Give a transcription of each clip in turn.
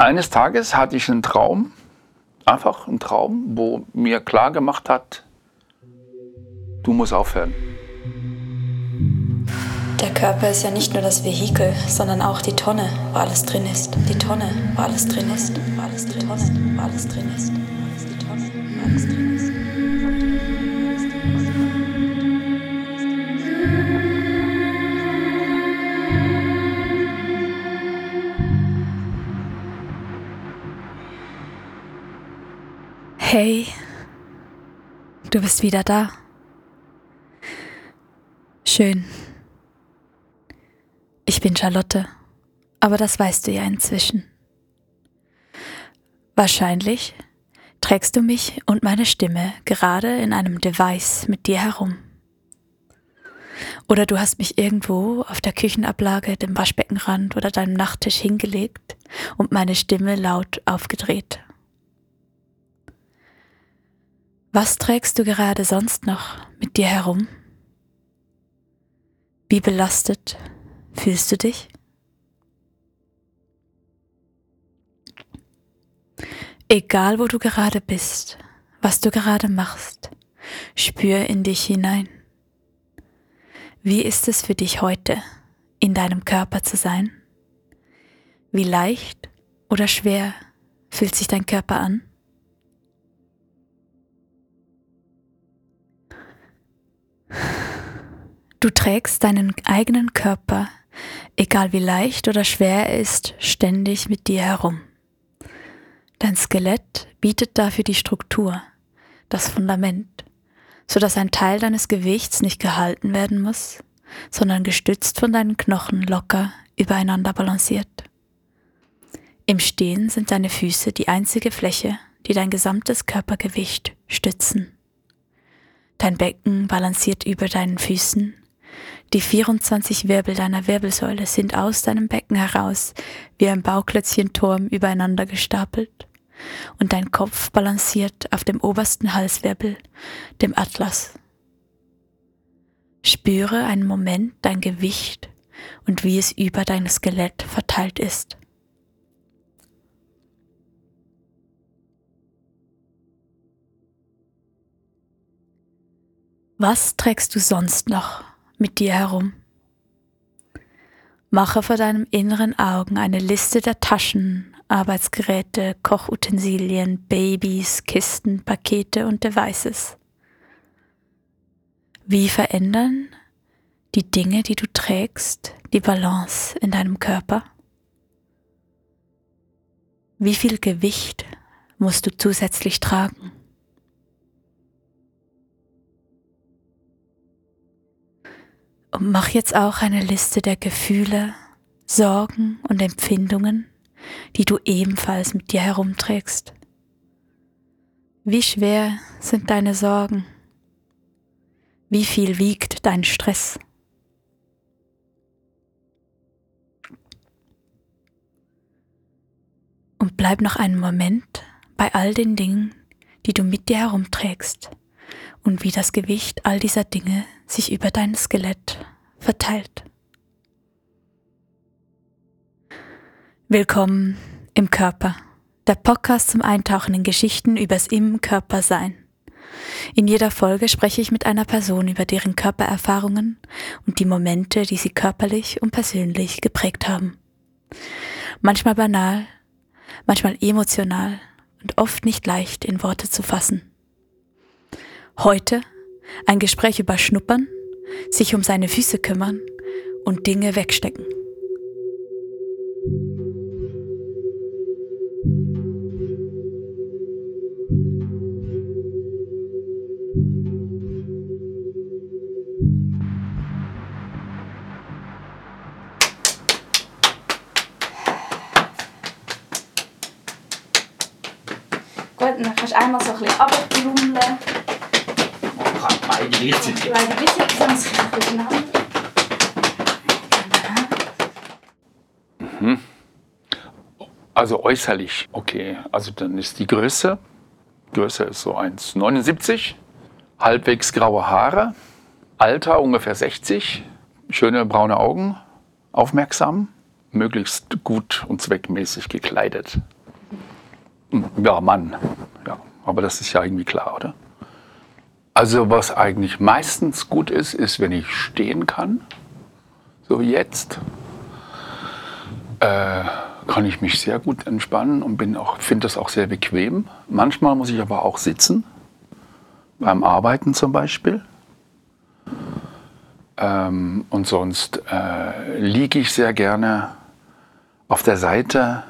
Eines Tages hatte ich einen Traum, einfach einen Traum, wo mir klar gemacht hat, du musst aufhören. Der Körper ist ja nicht nur das Vehikel, sondern auch die Tonne, wo alles drin ist. Die Tonne, wo alles drin ist. Wo alles drin ist. Wo alles drin ist. Die Tonne, wo alles drin ist. Hey, du bist wieder da. Schön. Ich bin Charlotte, aber das weißt du ja inzwischen. Wahrscheinlich trägst du mich und meine Stimme gerade in einem Device mit dir herum. Oder du hast mich irgendwo auf der Küchenablage, dem Waschbeckenrand oder deinem Nachttisch hingelegt und meine Stimme laut aufgedreht. Was trägst du gerade sonst noch mit dir herum? Wie belastet fühlst du dich? Egal wo du gerade bist, was du gerade machst, spür in dich hinein. Wie ist es für dich heute, in deinem Körper zu sein? Wie leicht oder schwer fühlt sich dein Körper an? Du trägst deinen eigenen Körper, egal wie leicht oder schwer er ist, ständig mit dir herum. Dein Skelett bietet dafür die Struktur, das Fundament, so dass ein Teil deines Gewichts nicht gehalten werden muss, sondern gestützt von deinen Knochen locker übereinander balanciert. Im Stehen sind deine Füße die einzige Fläche, die dein gesamtes Körpergewicht stützen. Dein Becken balanciert über deinen Füßen die 24 Wirbel deiner Wirbelsäule sind aus deinem Becken heraus wie ein Bauklötzchenturm übereinander gestapelt und dein Kopf balanciert auf dem obersten Halswirbel, dem Atlas. Spüre einen Moment dein Gewicht und wie es über dein Skelett verteilt ist. Was trägst du sonst noch mit dir herum. Mache vor deinem inneren Augen eine Liste der Taschen, Arbeitsgeräte, Kochutensilien, Babys, Kisten, Pakete und Devices. Wie verändern die Dinge, die du trägst, die Balance in deinem Körper? Wie viel Gewicht musst du zusätzlich tragen? Und mach jetzt auch eine Liste der Gefühle, Sorgen und Empfindungen, die du ebenfalls mit dir herumträgst. Wie schwer sind deine Sorgen? Wie viel wiegt dein Stress? Und bleib noch einen Moment bei all den Dingen, die du mit dir herumträgst und wie das Gewicht all dieser Dinge sich über dein Skelett verteilt. Willkommen im Körper, der Podcast zum Eintauchen in Geschichten übers Im Körper sein. In jeder Folge spreche ich mit einer Person über deren Körpererfahrungen und die Momente, die sie körperlich und persönlich geprägt haben. Manchmal banal, manchmal emotional und oft nicht leicht in Worte zu fassen. Heute ein Gespräch über Schnuppern, sich um seine Füße kümmern und Dinge wegstecken. Gut, dann kannst du einmal so ein bisschen runterbrummeln. Jetzt ganz durcheinander. Also äußerlich, okay. Also dann ist die Größe, Größe ist so 1,79, halbwegs graue Haare, Alter ungefähr 60, schöne braune Augen, aufmerksam, möglichst gut und zweckmäßig gekleidet. Ja, Mann. Ja, aber das ist ja irgendwie klar, oder? Also was eigentlich meistens gut ist, ist, wenn ich stehen kann, so wie jetzt, äh, kann ich mich sehr gut entspannen und finde das auch sehr bequem. Manchmal muss ich aber auch sitzen, beim Arbeiten zum Beispiel. Ähm, und sonst äh, liege ich sehr gerne auf der Seite,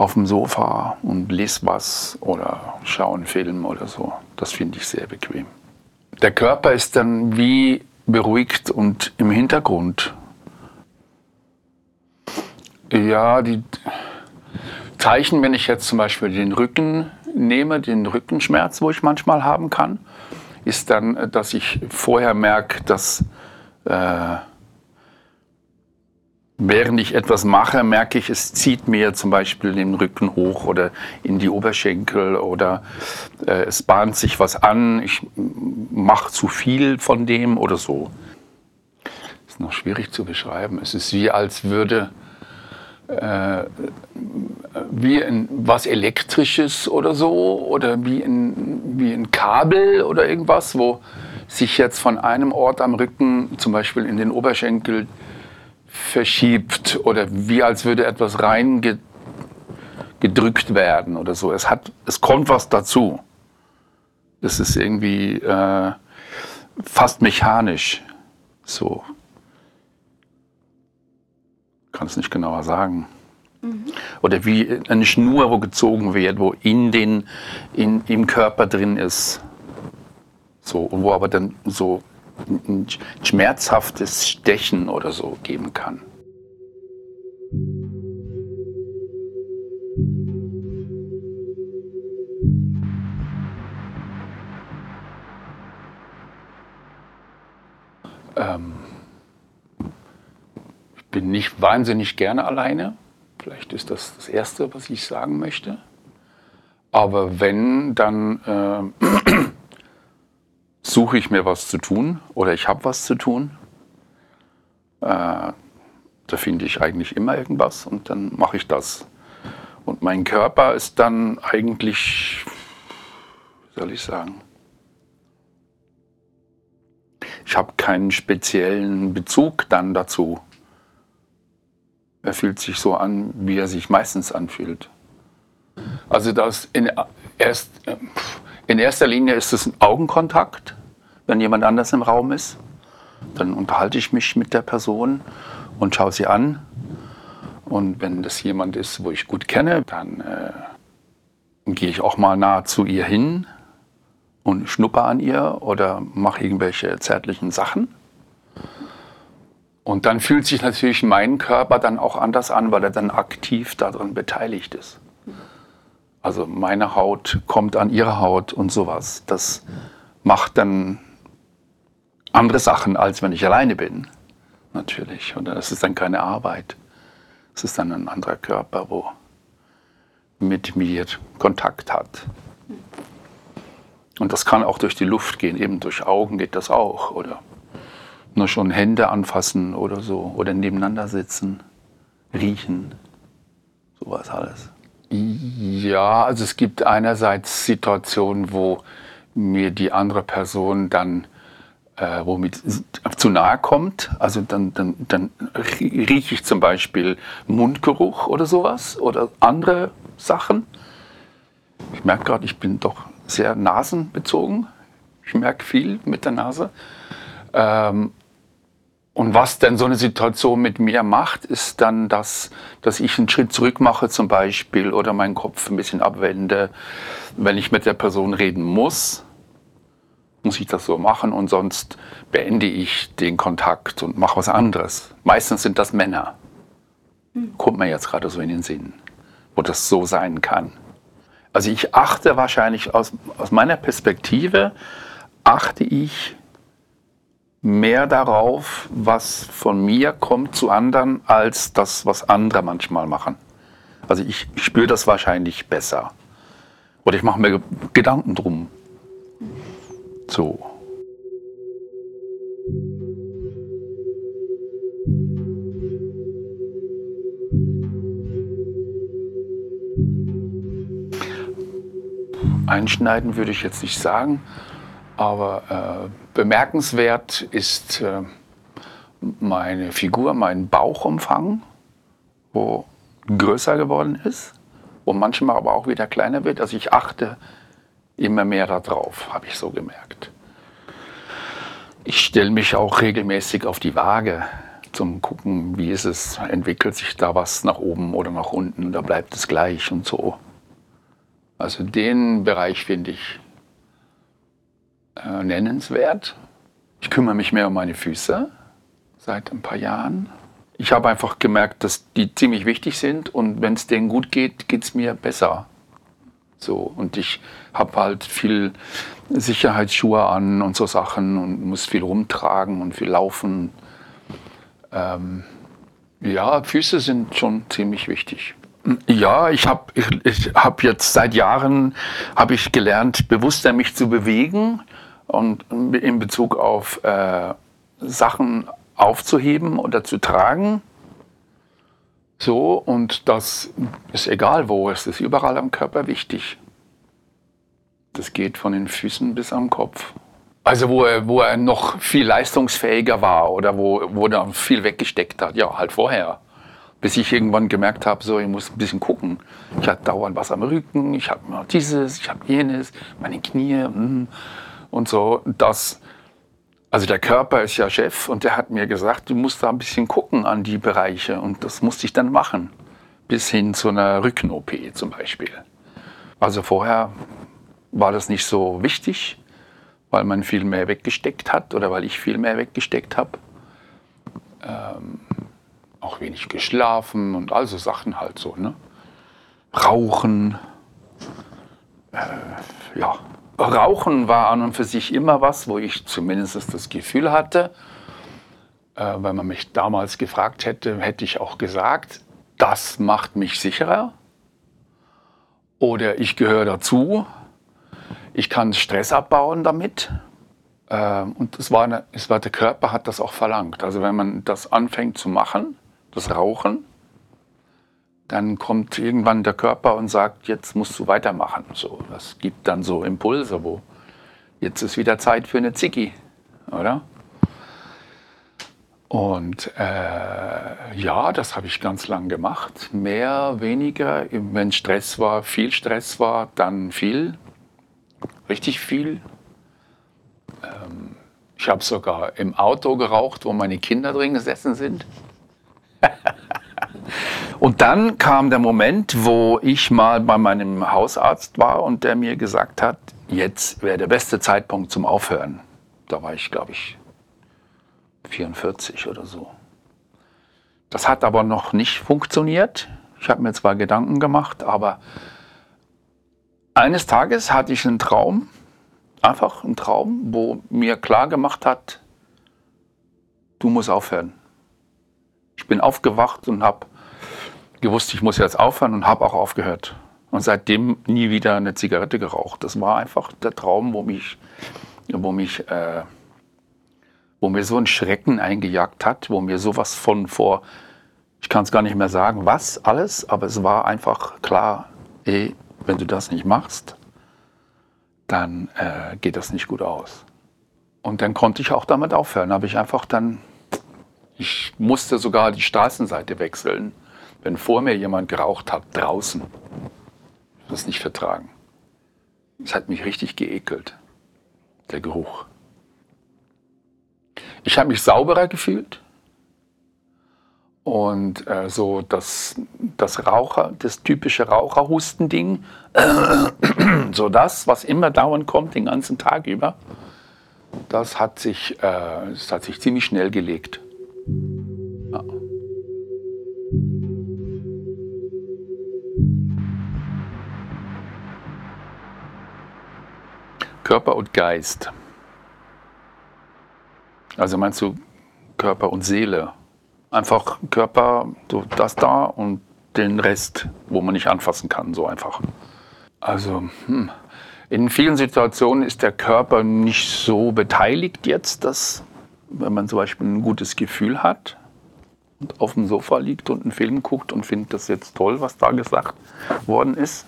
auf dem Sofa und lese was oder schaue einen Film oder so. Das finde ich sehr bequem. Der Körper ist dann wie beruhigt und im Hintergrund. Ja, die Zeichen, wenn ich jetzt zum Beispiel den Rücken nehme, den Rückenschmerz, wo ich manchmal haben kann, ist dann, dass ich vorher merke, dass äh, Während ich etwas mache, merke ich, es zieht mir zum Beispiel den Rücken hoch oder in die Oberschenkel oder äh, es bahnt sich was an, ich mache zu viel von dem oder so. Ist noch schwierig zu beschreiben. Es ist wie, als würde äh, wie ein, was Elektrisches oder so oder wie ein, wie ein Kabel oder irgendwas, wo sich jetzt von einem Ort am Rücken, zum Beispiel in den Oberschenkel, verschiebt oder wie als würde etwas reingedrückt werden oder so. Es, hat, es kommt was dazu. Es ist irgendwie äh, fast mechanisch. So. Kann es nicht genauer sagen. Mhm. Oder wie eine Schnur, wo gezogen wird, wo in den, in, im Körper drin ist. So, wo aber dann so ein schmerzhaftes Stechen oder so geben kann. Ähm, ich bin nicht wahnsinnig gerne alleine. Vielleicht ist das das Erste, was ich sagen möchte. Aber wenn, dann äh, suche ich mir was zu tun oder ich habe was zu tun. Äh, da finde ich eigentlich immer irgendwas und dann mache ich das. Und mein Körper ist dann eigentlich, wie soll ich sagen, ich habe keinen speziellen Bezug dann dazu. Er fühlt sich so an, wie er sich meistens anfühlt. Also das in, erst, in erster Linie ist es ein Augenkontakt wenn jemand anders im Raum ist. Dann unterhalte ich mich mit der Person und schaue sie an. Und wenn das jemand ist, wo ich gut kenne, dann äh, gehe ich auch mal nah zu ihr hin und schnupper an ihr oder mache irgendwelche zärtlichen Sachen. Und dann fühlt sich natürlich mein Körper dann auch anders an, weil er dann aktiv daran beteiligt ist. Also meine Haut kommt an ihre Haut und sowas. Das macht dann andere Sachen, als wenn ich alleine bin. Natürlich. Und das ist dann keine Arbeit. Es ist dann ein anderer Körper, wo mit mir Kontakt hat. Und das kann auch durch die Luft gehen, eben durch Augen geht das auch. Oder nur schon Hände anfassen oder so. Oder nebeneinander sitzen, riechen, sowas alles. Ja, also es gibt einerseits Situationen, wo mir die andere Person dann äh, womit zu nahe kommt. Also dann, dann, dann rieche ich zum Beispiel Mundgeruch oder sowas oder andere Sachen. Ich merke gerade, ich bin doch sehr nasenbezogen. Ich merke viel mit der Nase. Ähm, und was denn so eine Situation mit mir macht, ist dann, dass, dass ich einen Schritt zurück mache zum Beispiel oder meinen Kopf ein bisschen abwende, wenn ich mit der Person reden muss muss ich das so machen und sonst beende ich den Kontakt und mache was anderes. Meistens sind das Männer. Kommt mir jetzt gerade so in den Sinn, wo das so sein kann. Also ich achte wahrscheinlich aus, aus meiner Perspektive, achte ich mehr darauf, was von mir kommt zu anderen, als das, was andere manchmal machen. Also ich, spüre das wahrscheinlich besser. Oder ich mache mir Gedanken drum. So. Einschneiden würde ich jetzt nicht sagen aber äh, bemerkenswert ist äh, meine Figur, mein Bauchumfang, wo größer geworden ist und manchmal aber auch wieder kleiner wird. Also ich achte immer mehr darauf, habe ich so gemerkt. Ich stelle mich auch regelmäßig auf die Waage zum gucken, wie ist es, entwickelt sich da was nach oben oder nach unten oder bleibt es gleich und so. Also den Bereich finde ich äh, nennenswert. Ich kümmere mich mehr um meine Füße seit ein paar Jahren. Ich habe einfach gemerkt, dass die ziemlich wichtig sind und wenn es denen gut geht, geht es mir besser. So, und ich habe halt viel Sicherheitsschuhe an und so Sachen und muss viel rumtragen und viel laufen. Ähm, ja, Füße sind schon ziemlich wichtig. Ja, ich habe ich, ich hab jetzt seit Jahren habe ich gelernt, bewusster mich zu bewegen und in Bezug auf äh, Sachen aufzuheben oder zu tragen. So, und das ist egal wo, es ist überall am Körper wichtig. Das geht von den Füßen bis am Kopf. Also wo er, wo er noch viel leistungsfähiger war oder wo, wo er viel weggesteckt hat, ja, halt vorher. Bis ich irgendwann gemerkt habe, so, ich muss ein bisschen gucken. Ich hatte dauernd was am Rücken, ich habe dieses, ich habe jenes, meine Knie mm, und so. Das, also der Körper ist ja Chef und der hat mir gesagt, du musst da ein bisschen gucken an die Bereiche und das musste ich dann machen. Bis hin zu einer Rücken-OP zum Beispiel. Also vorher war das nicht so wichtig, weil man viel mehr weggesteckt hat oder weil ich viel mehr weggesteckt habe. Ähm, auch wenig geschlafen und all so Sachen halt so. Ne? Rauchen. Äh, ja, Rauchen war an und für sich immer was, wo ich zumindest das Gefühl hatte, äh, wenn man mich damals gefragt hätte, hätte ich auch gesagt, das macht mich sicherer oder ich gehöre dazu, ich kann Stress abbauen damit. Äh, und es war, eine, es war, der Körper hat das auch verlangt. Also wenn man das anfängt zu machen, das Rauchen, dann kommt irgendwann der Körper und sagt, jetzt musst du weitermachen. So, das gibt dann so Impulse, wo jetzt ist wieder Zeit für eine Ziggy, oder? Und äh, ja, das habe ich ganz lang gemacht. Mehr, weniger. Wenn Stress war, viel Stress war, dann viel, richtig viel. Ähm, ich habe sogar im Auto geraucht, wo meine Kinder drin gesessen sind. Und dann kam der Moment, wo ich mal bei meinem Hausarzt war und der mir gesagt hat, jetzt wäre der beste Zeitpunkt zum Aufhören. Da war ich, glaube ich, 44 oder so. Das hat aber noch nicht funktioniert. Ich habe mir zwar Gedanken gemacht, aber eines Tages hatte ich einen Traum, einfach einen Traum, wo mir klar gemacht hat, du musst aufhören. Ich bin aufgewacht und habe gewusst, ich muss jetzt aufhören und habe auch aufgehört. Und seitdem nie wieder eine Zigarette geraucht. Das war einfach der Traum, wo mich, wo mich, äh, wo mir so ein Schrecken eingejagt hat, wo mir sowas von vor, ich kann es gar nicht mehr sagen, was alles, aber es war einfach klar, ey, wenn du das nicht machst, dann äh, geht das nicht gut aus. Und dann konnte ich auch damit aufhören. Habe ich einfach dann, ich musste sogar die Straßenseite wechseln wenn vor mir jemand geraucht hat, draußen, das nicht vertragen. Es hat mich richtig geekelt, der Geruch. Ich habe mich sauberer gefühlt und äh, so das, das Raucher, das typische Raucherhustending, so das, was immer dauernd kommt, den ganzen Tag über, das hat sich, äh, das hat sich ziemlich schnell gelegt. Körper und Geist. Also meinst du Körper und Seele? Einfach Körper, so das da und den Rest, wo man nicht anfassen kann, so einfach. Also hm. in vielen Situationen ist der Körper nicht so beteiligt jetzt, dass wenn man zum Beispiel ein gutes Gefühl hat und auf dem Sofa liegt und einen Film guckt und findet das jetzt toll, was da gesagt worden ist.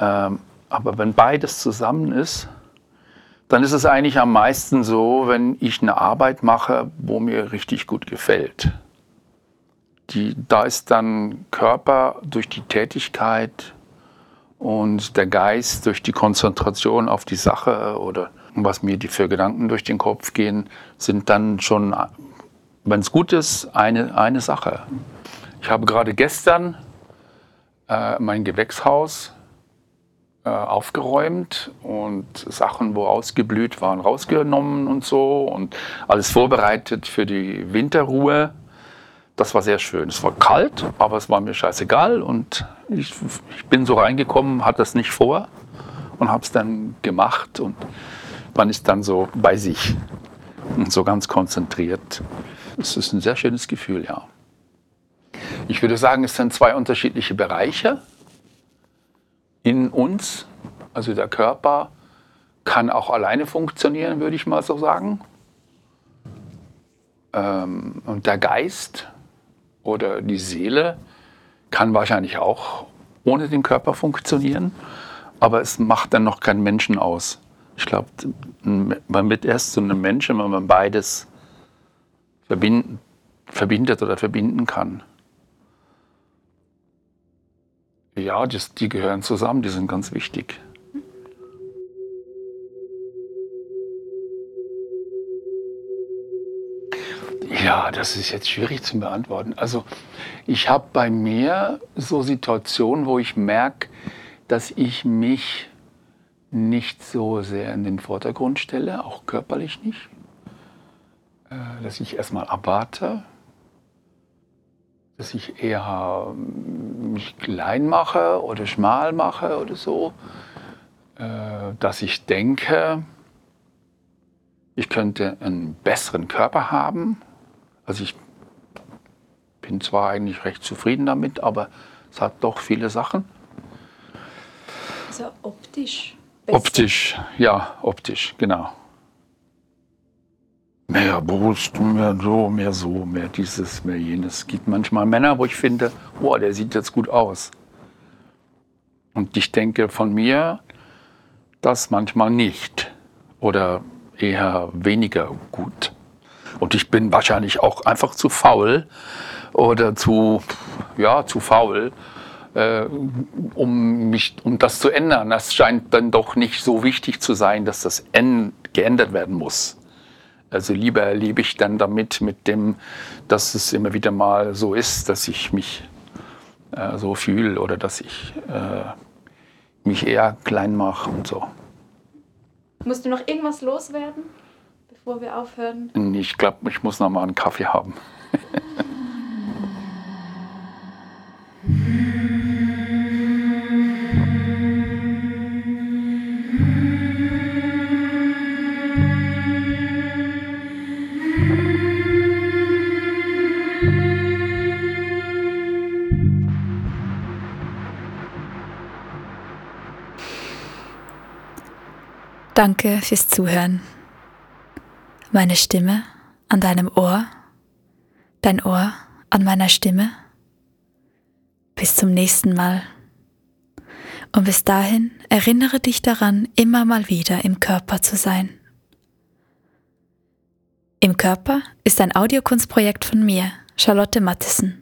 Ähm, Aber wenn beides zusammen ist, dann ist es eigentlich am meisten so, wenn ich eine Arbeit mache, wo mir richtig gut gefällt. Die, da ist dann Körper durch die Tätigkeit und der Geist durch die Konzentration auf die Sache oder was mir die für Gedanken durch den Kopf gehen, sind dann schon, wenn es gut ist, eine, eine Sache. Ich habe gerade gestern äh, mein Gewächshaus äh, aufgeräumt und Sachen, wo ausgeblüht waren, rausgenommen und so und alles vorbereitet für die Winterruhe. Das war sehr schön. Es war kalt, aber es war mir scheißegal und ich, ich bin so reingekommen, hatte das nicht vor und habe es dann gemacht und man ist dann so bei sich und so ganz konzentriert. Es ist ein sehr schönes Gefühl, ja. Ich würde sagen, es sind zwei unterschiedliche Bereiche in uns. Also der Körper kann auch alleine funktionieren, würde ich mal so sagen. Ähm, und der Geist oder die Seele kann wahrscheinlich auch ohne den Körper funktionieren, aber es macht dann noch keinen Menschen aus. Ich glaube, man wird erst zu einem Menschen, wenn man beides verbindet oder verbinden kann. Ja, das, die gehören zusammen, die sind ganz wichtig. Ja, das ist jetzt schwierig zu beantworten. Also ich habe bei mir so Situationen, wo ich merke, dass ich mich nicht so sehr in den Vordergrund stelle, auch körperlich nicht. Äh, dass ich erstmal abwarte, dass ich eher ähm, mich klein mache oder schmal mache oder so, äh, dass ich denke, ich könnte einen besseren Körper haben. Also ich bin zwar eigentlich recht zufrieden damit, aber es hat doch viele Sachen. Also optisch. Besser. Optisch, ja, optisch, genau. Mehr Brust, mehr so, mehr so, mehr dieses, mehr jenes. Es gibt manchmal Männer, wo ich finde, boah, der sieht jetzt gut aus. Und ich denke von mir, das manchmal nicht. Oder eher weniger gut. Und ich bin wahrscheinlich auch einfach zu faul oder zu, ja, zu faul, äh, um, mich, um das zu ändern. Das scheint dann doch nicht so wichtig zu sein, dass das geändert werden muss. Also lieber erlebe ich dann damit, mit dem, dass es immer wieder mal so ist, dass ich mich äh, so fühle oder dass ich äh, mich eher klein mache und so. Musst du noch irgendwas loswerden, bevor wir aufhören? Ich glaube, ich muss noch mal einen Kaffee haben. Danke fürs Zuhören. Meine Stimme an deinem Ohr, dein Ohr an meiner Stimme. Bis zum nächsten Mal. Und bis dahin erinnere dich daran, immer mal wieder im Körper zu sein. Im Körper ist ein Audiokunstprojekt von mir, Charlotte Mattison.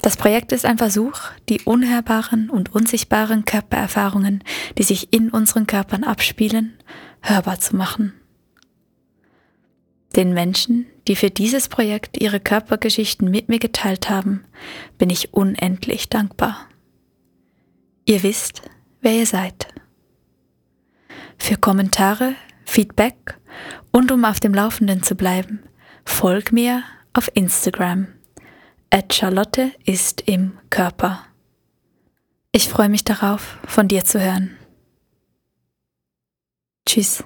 Das Projekt ist ein Versuch, die unhörbaren und unsichtbaren Körpererfahrungen, die sich in unseren Körpern abspielen, hörbar zu machen. Den Menschen, die für dieses Projekt ihre Körpergeschichten mit mir geteilt haben, bin ich unendlich dankbar. Ihr wisst, wer ihr seid. Für Kommentare, Feedback und um auf dem Laufenden zu bleiben, folg mir auf Instagram at Charlotte ist im Körper. Ich freue mich darauf, von dir zu hören. Tschüss.